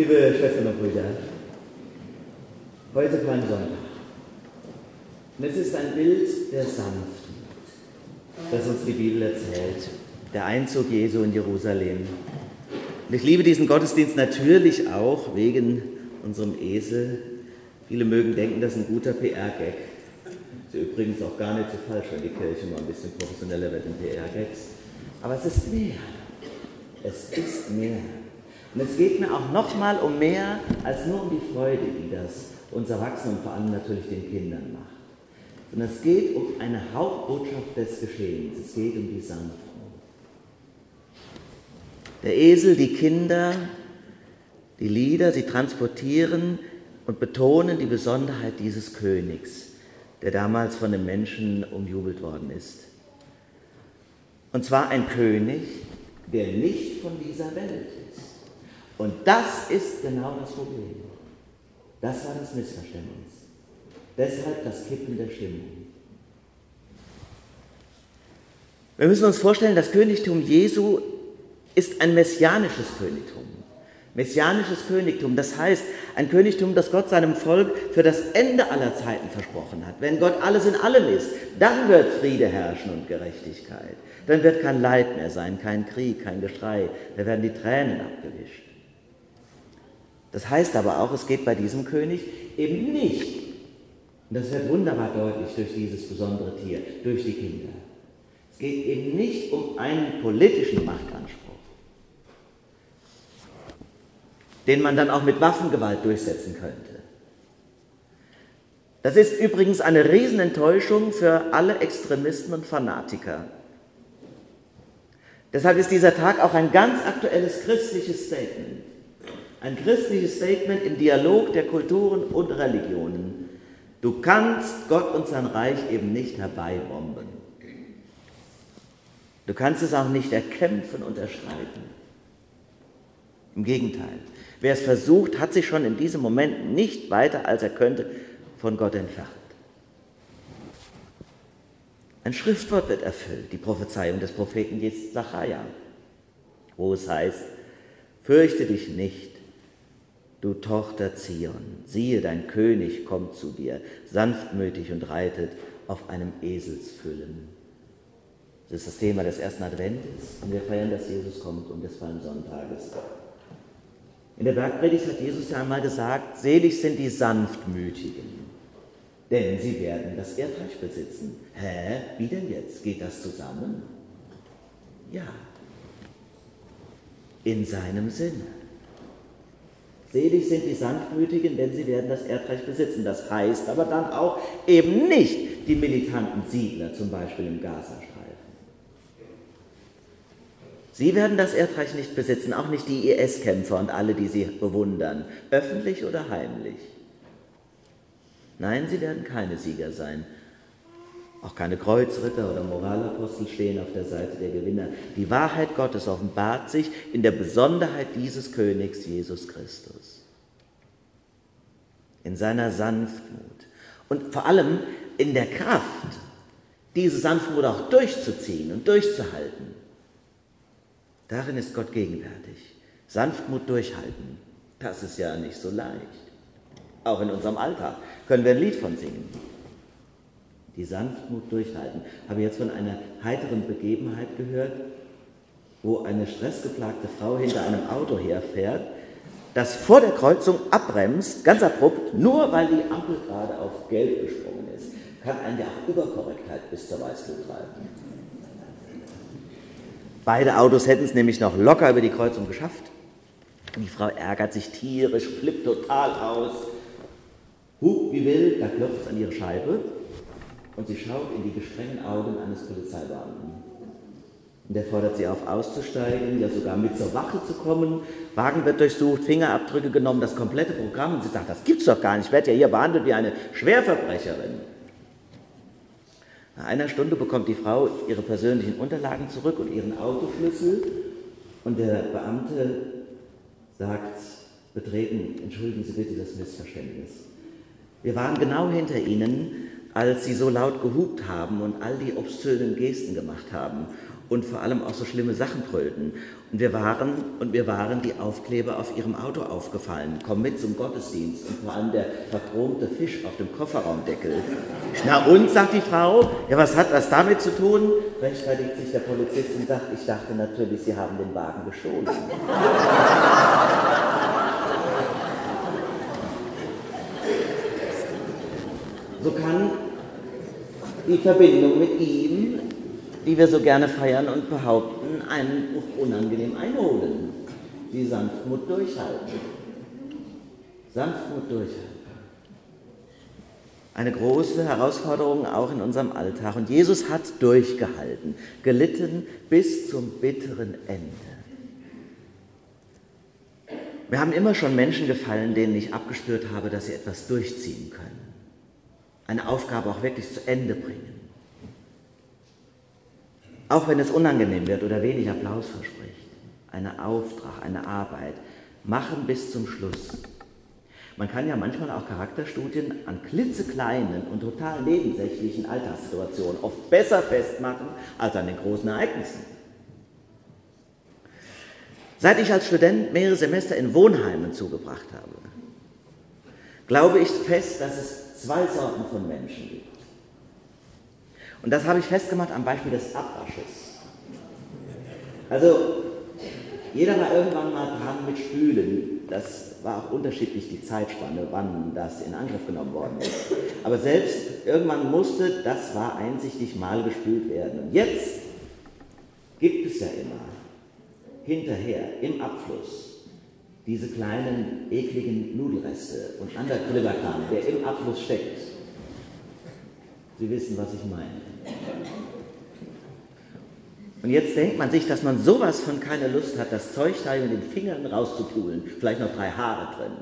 Liebe Schwestern und Brüder, heute Sonntag. Und es ist ein Bild der Sanftmut, das uns die Bibel erzählt. Der Einzug Jesu in Jerusalem. Und ich liebe diesen Gottesdienst natürlich auch wegen unserem Esel. Viele mögen denken, das ist ein guter PR-Gag. Ist übrigens auch gar nicht so falsch, wenn die Kirche mal ein bisschen professioneller wird in PR-Gags. Aber es ist mehr. Es ist mehr. Und es geht mir auch nochmal um mehr als nur um die Freude, die das uns Erwachsenen und vor allem natürlich den Kindern macht. Sondern es geht um eine Hauptbotschaft des Geschehens. Es geht um die Sanftmut. Der Esel, die Kinder, die Lieder, sie transportieren und betonen die Besonderheit dieses Königs, der damals von den Menschen umjubelt worden ist. Und zwar ein König, der nicht von dieser Welt ist. Und das ist genau das Problem. Das war das Missverständnis. Deshalb das Kippen der Stimmung. Wir müssen uns vorstellen, das Königtum Jesu ist ein messianisches Königtum. Messianisches Königtum, das heißt ein Königtum, das Gott seinem Volk für das Ende aller Zeiten versprochen hat. Wenn Gott alles in allem ist, dann wird Friede herrschen und Gerechtigkeit. Dann wird kein Leid mehr sein, kein Krieg, kein Geschrei. Da werden die Tränen abgewischt. Das heißt aber auch, es geht bei diesem König eben nicht, und das wird wunderbar deutlich durch dieses besondere Tier, durch die Kinder. Es geht eben nicht um einen politischen Machtanspruch, den man dann auch mit Waffengewalt durchsetzen könnte. Das ist übrigens eine Riesenenttäuschung für alle Extremisten und Fanatiker. Deshalb ist dieser Tag auch ein ganz aktuelles christliches Statement. Ein christliches Statement im Dialog der Kulturen und Religionen. Du kannst Gott und sein Reich eben nicht herbeibomben. Du kannst es auch nicht erkämpfen und erschreiten. Im Gegenteil, wer es versucht, hat sich schon in diesem Moment nicht weiter, als er könnte, von Gott entfernt. Ein Schriftwort wird erfüllt, die Prophezeiung des Propheten Zachariah, wo es heißt, fürchte dich nicht, du Tochter Zion, siehe, dein König kommt zu dir, sanftmütig und reitet auf einem Eselsfüllen. Das ist das Thema des ersten Adventes und wir feiern, dass Jesus kommt und des Palmsonntages. In der Bergpredigt hat Jesus ja einmal gesagt, selig sind die Sanftmütigen, denn sie werden das Erdreich besitzen. Hä? Wie denn jetzt? Geht das zusammen? Ja. In seinem Sinne. Selig sind die Sanftmütigen, denn sie werden das Erdreich besitzen. Das heißt aber dann auch eben nicht die militanten Siedler, zum Beispiel im Gazastreifen. Sie werden das Erdreich nicht besitzen, auch nicht die IS-Kämpfer und alle, die sie bewundern, öffentlich oder heimlich. Nein, sie werden keine Sieger sein. Auch keine Kreuzritter oder Moralapostel stehen auf der Seite der Gewinner. Die Wahrheit Gottes offenbart sich in der Besonderheit dieses Königs Jesus Christus. In seiner Sanftmut. Und vor allem in der Kraft, diese Sanftmut auch durchzuziehen und durchzuhalten. Darin ist Gott gegenwärtig. Sanftmut durchhalten, das ist ja nicht so leicht. Auch in unserem Alltag können wir ein Lied von singen die Sanftmut durchhalten. Habe jetzt von einer heiteren Begebenheit gehört, wo eine stressgeplagte Frau hinter einem Auto herfährt, das vor der Kreuzung abbremst, ganz abrupt, nur weil die Ampel gerade auf Gelb gesprungen ist, kann einen ja auch Überkorrektheit bis zur Weißglut treiben. Beide Autos hätten es nämlich noch locker über die Kreuzung geschafft. Und die Frau ärgert sich tierisch, flippt total aus. Hup, wie wild, da klopft es an ihre Scheibe und sie schaut in die gestrengen Augen eines Polizeibeamten. Und der fordert sie auf, auszusteigen, ja sogar mit zur Wache zu kommen. Wagen wird durchsucht, Fingerabdrücke genommen, das komplette Programm. Und sie sagt, das gibt's doch gar nicht, ich werde ja hier behandelt wie eine Schwerverbrecherin. Nach einer Stunde bekommt die Frau ihre persönlichen Unterlagen zurück und ihren Autoschlüssel. Und der Beamte sagt betreten, entschuldigen Sie bitte das Missverständnis. Wir waren genau hinter Ihnen, als sie so laut gehupt haben und all die obszönen Gesten gemacht haben. und vor allem auch so schlimme Sachen brüllten. Und wir waren, und wir waren die Aufkleber auf ihrem Auto aufgefallen. Komm mit zum Gottesdienst und vor allem der verchromte Fisch auf dem Kofferraumdeckel. Na und, sagt die Frau, ja was hat das damit zu tun? Rechtfertigt sich der Polizist und sagt, ich dachte natürlich, Sie haben den Wagen gestohlen. So kann die Verbindung mit ihm, die wir so gerne feiern und behaupten, einen unangenehm einholen. Die Sanftmut durchhalten. Sanftmut durchhalten. Eine große Herausforderung auch in unserem Alltag. Und Jesus hat durchgehalten, gelitten bis zum bitteren Ende. Wir haben immer schon Menschen gefallen, denen ich abgespürt habe, dass sie etwas durchziehen können eine Aufgabe auch wirklich zu Ende bringen. Auch wenn es unangenehm wird oder wenig Applaus verspricht. Eine Auftrag, eine Arbeit. Machen bis zum Schluss. Man kann ja manchmal auch Charakterstudien an klitzekleinen und total nebensächlichen Alltagssituationen oft besser festmachen als an den großen Ereignissen. Seit ich als Student mehrere Semester in Wohnheimen zugebracht habe, glaube ich fest, dass es zwei Sorten von Menschen gibt. Und das habe ich festgemacht am Beispiel des Abwasches. Also, jeder war irgendwann mal dran mit Spülen. Das war auch unterschiedlich die Zeitspanne, wann das in Angriff genommen worden ist. Aber selbst irgendwann musste, das war einsichtig mal gespült werden. Und jetzt gibt es ja immer hinterher im Abfluss diese kleinen, ekligen Nudelreste und anderer Klibberkram, der im Abfluss steckt. Sie wissen, was ich meine. Und jetzt denkt man sich, dass man sowas von keine Lust hat, das Zeug da mit den Fingern rauszupulen, vielleicht noch drei Haare drin.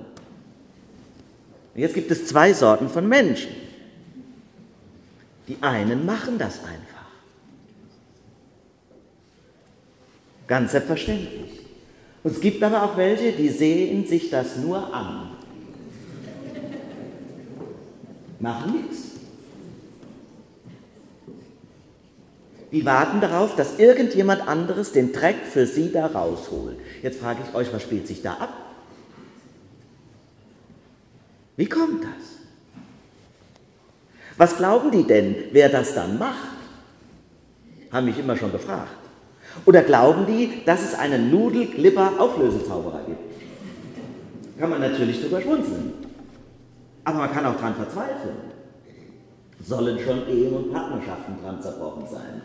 Und jetzt gibt es zwei Sorten von Menschen. Die einen machen das einfach. Ganz selbstverständlich. Und es gibt aber auch welche, die sehen sich das nur an. Machen nichts. Die warten darauf, dass irgendjemand anderes den Dreck für sie da rausholt. Jetzt frage ich euch, was spielt sich da ab? Wie kommt das? Was glauben die denn, wer das dann macht? Haben mich immer schon gefragt. Oder glauben die, dass es einen Nudel-Glipper-Auflösezauberer gibt? Kann man natürlich drüber schmunzeln. Aber man kann auch dran verzweifeln. Sollen schon Ehen und Partnerschaften dran zerbrochen sein.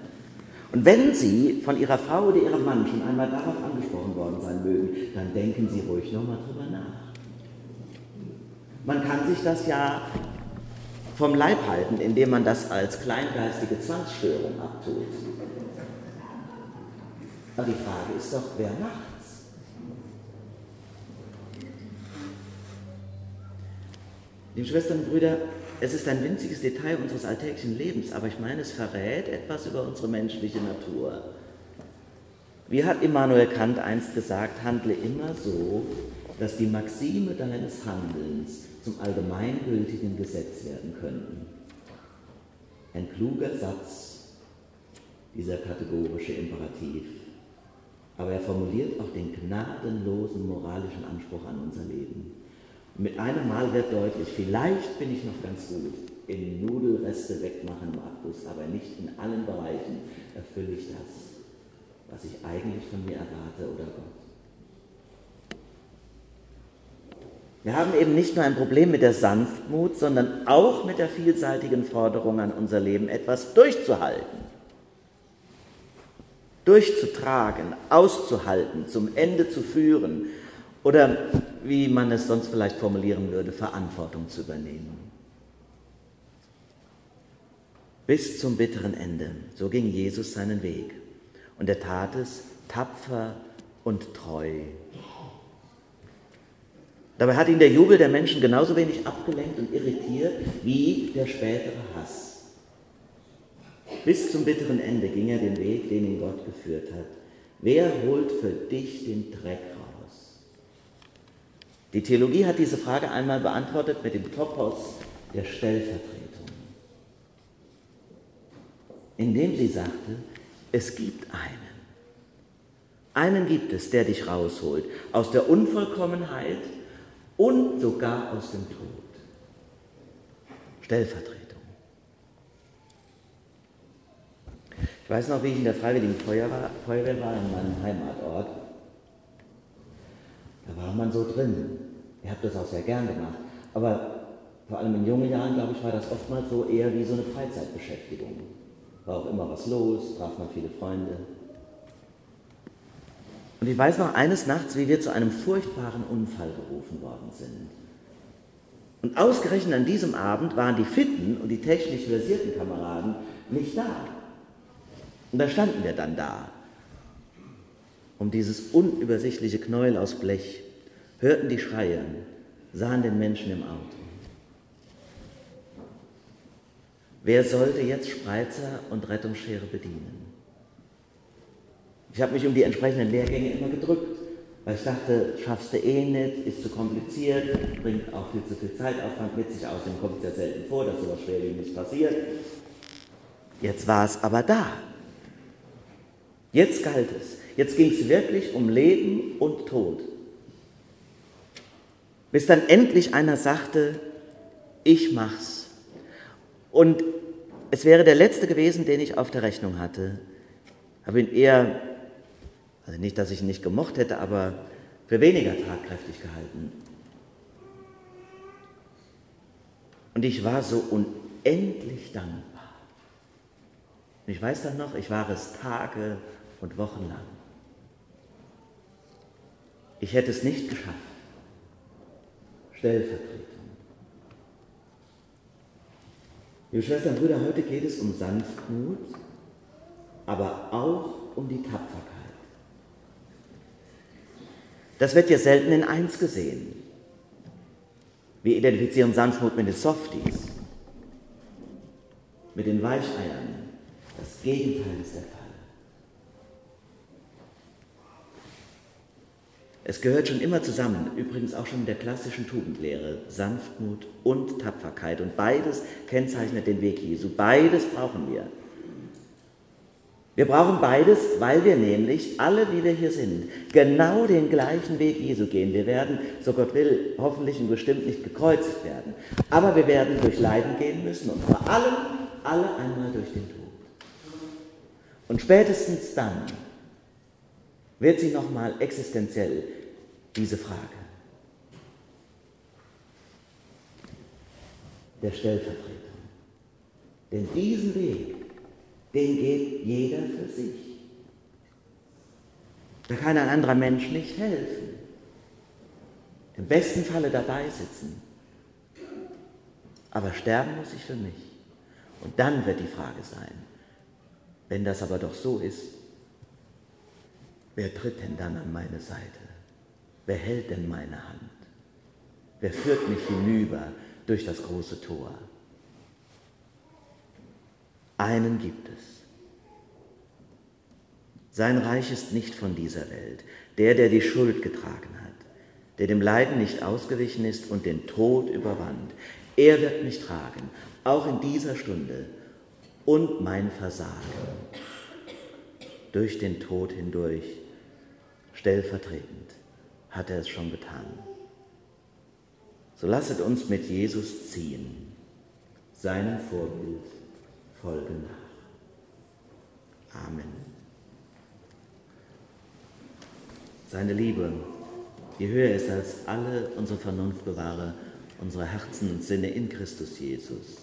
Und wenn Sie von Ihrer Frau oder Ihrem Mann schon einmal darauf angesprochen worden sein mögen, dann denken Sie ruhig nochmal drüber nach. Man kann sich das ja vom Leib halten, indem man das als kleingeistige Zwangsstörung abtut. Aber die Frage ist doch, wer macht's? Liebe Schwestern und Brüder, es ist ein winziges Detail unseres alltäglichen Lebens, aber ich meine, es verrät etwas über unsere menschliche Natur. Wie hat Immanuel Kant einst gesagt, handle immer so, dass die Maxime deines Handelns zum allgemeingültigen Gesetz werden könnten. Ein kluger Satz, dieser kategorische Imperativ aber er formuliert auch den gnadenlosen moralischen Anspruch an unser Leben. Mit einem Mal wird deutlich, vielleicht bin ich noch ganz gut in Nudelreste wegmachen, Markus, aber nicht in allen Bereichen erfülle ich das, was ich eigentlich von mir erwarte oder Gott. Wir haben eben nicht nur ein Problem mit der Sanftmut, sondern auch mit der vielseitigen Forderung an unser Leben, etwas durchzuhalten durchzutragen, auszuhalten, zum Ende zu führen oder, wie man es sonst vielleicht formulieren würde, Verantwortung zu übernehmen. Bis zum bitteren Ende. So ging Jesus seinen Weg. Und er tat es tapfer und treu. Dabei hat ihn der Jubel der Menschen genauso wenig abgelenkt und irritiert wie der spätere Hass. Bis zum bitteren Ende ging er den Weg, den ihn Gott geführt hat. Wer holt für dich den Dreck raus? Die Theologie hat diese Frage einmal beantwortet mit dem Topos der Stellvertretung, indem sie sagte, es gibt einen. Einen gibt es, der dich rausholt aus der Unvollkommenheit und sogar aus dem Tod. Stellvertretung. Ich weiß noch, wie ich in der Freiwilligen Feuerwehr war, in meinem Heimatort. Da war man so drin. Ich habe das auch sehr gern gemacht. Aber vor allem in jungen Jahren, glaube ich, war das oftmals so eher wie so eine Freizeitbeschäftigung. War auch immer was los, traf man viele Freunde. Und ich weiß noch eines Nachts, wie wir zu einem furchtbaren Unfall gerufen worden sind. Und ausgerechnet an diesem Abend waren die fitten und die technisch versierten Kameraden nicht da. Und da standen wir dann da, um dieses unübersichtliche Knäuel aus Blech, hörten die Schreie, sahen den Menschen im Auto. Wer sollte jetzt Spreizer und Rettungsschere bedienen? Ich habe mich um die entsprechenden Lehrgänge immer gedrückt, weil ich dachte, schaffst du eh nicht, ist zu kompliziert, bringt auch viel zu viel Zeitaufwand mit sich. Außerdem kommt es ja selten vor, dass sowas Schwerwiegendes passiert. Jetzt war es aber da. Jetzt galt es. Jetzt ging es wirklich um Leben und Tod. Bis dann endlich einer sagte, ich mach's. Und es wäre der letzte gewesen, den ich auf der Rechnung hatte. Habe ihn eher also nicht, dass ich ihn nicht gemocht hätte, aber für weniger tatkräftig gehalten. Und ich war so unendlich dankbar. Und ich weiß dann noch, ich war es Tage und Wochen lang. Ich hätte es nicht geschafft. Stellvertretung. Liebe Schwestern und Brüder, heute geht es um Sanftmut, aber auch um die Tapferkeit. Das wird ja selten in eins gesehen. Wir identifizieren Sanftmut mit den Softies, mit den Weicheiern. Das Gegenteil ist der Fall. Es gehört schon immer zusammen, übrigens auch schon in der klassischen Tugendlehre, Sanftmut und Tapferkeit. Und beides kennzeichnet den Weg Jesu. Beides brauchen wir. Wir brauchen beides, weil wir nämlich alle, wie wir hier sind, genau den gleichen Weg Jesu gehen. Wir werden, so Gott will, hoffentlich und bestimmt nicht gekreuzigt werden. Aber wir werden durch Leiden gehen müssen und vor allem alle einmal durch den Tod. Und spätestens dann wird sich nochmal existenziell diese Frage der Stellvertretung. Denn diesen Weg den geht jeder für sich. Da kann ein anderer Mensch nicht helfen. Im besten Falle dabei sitzen. Aber sterben muss ich für mich. Und dann wird die Frage sein, wenn das aber doch so ist, wer tritt denn dann an meine Seite? Wer hält denn meine Hand? Wer führt mich hinüber durch das große Tor? Einen gibt es. Sein Reich ist nicht von dieser Welt. Der, der die Schuld getragen hat, der dem Leiden nicht ausgewichen ist und den Tod überwand, er wird mich tragen, auch in dieser Stunde und mein Versagen durch den Tod hindurch, stellvertretend, hat er es schon getan. So lasset uns mit Jesus ziehen, seinem Vorbild Folge nach. Amen. Seine Liebe, die höher ist als alle unsere Vernunft bewahre, unsere Herzen und Sinne in Christus Jesus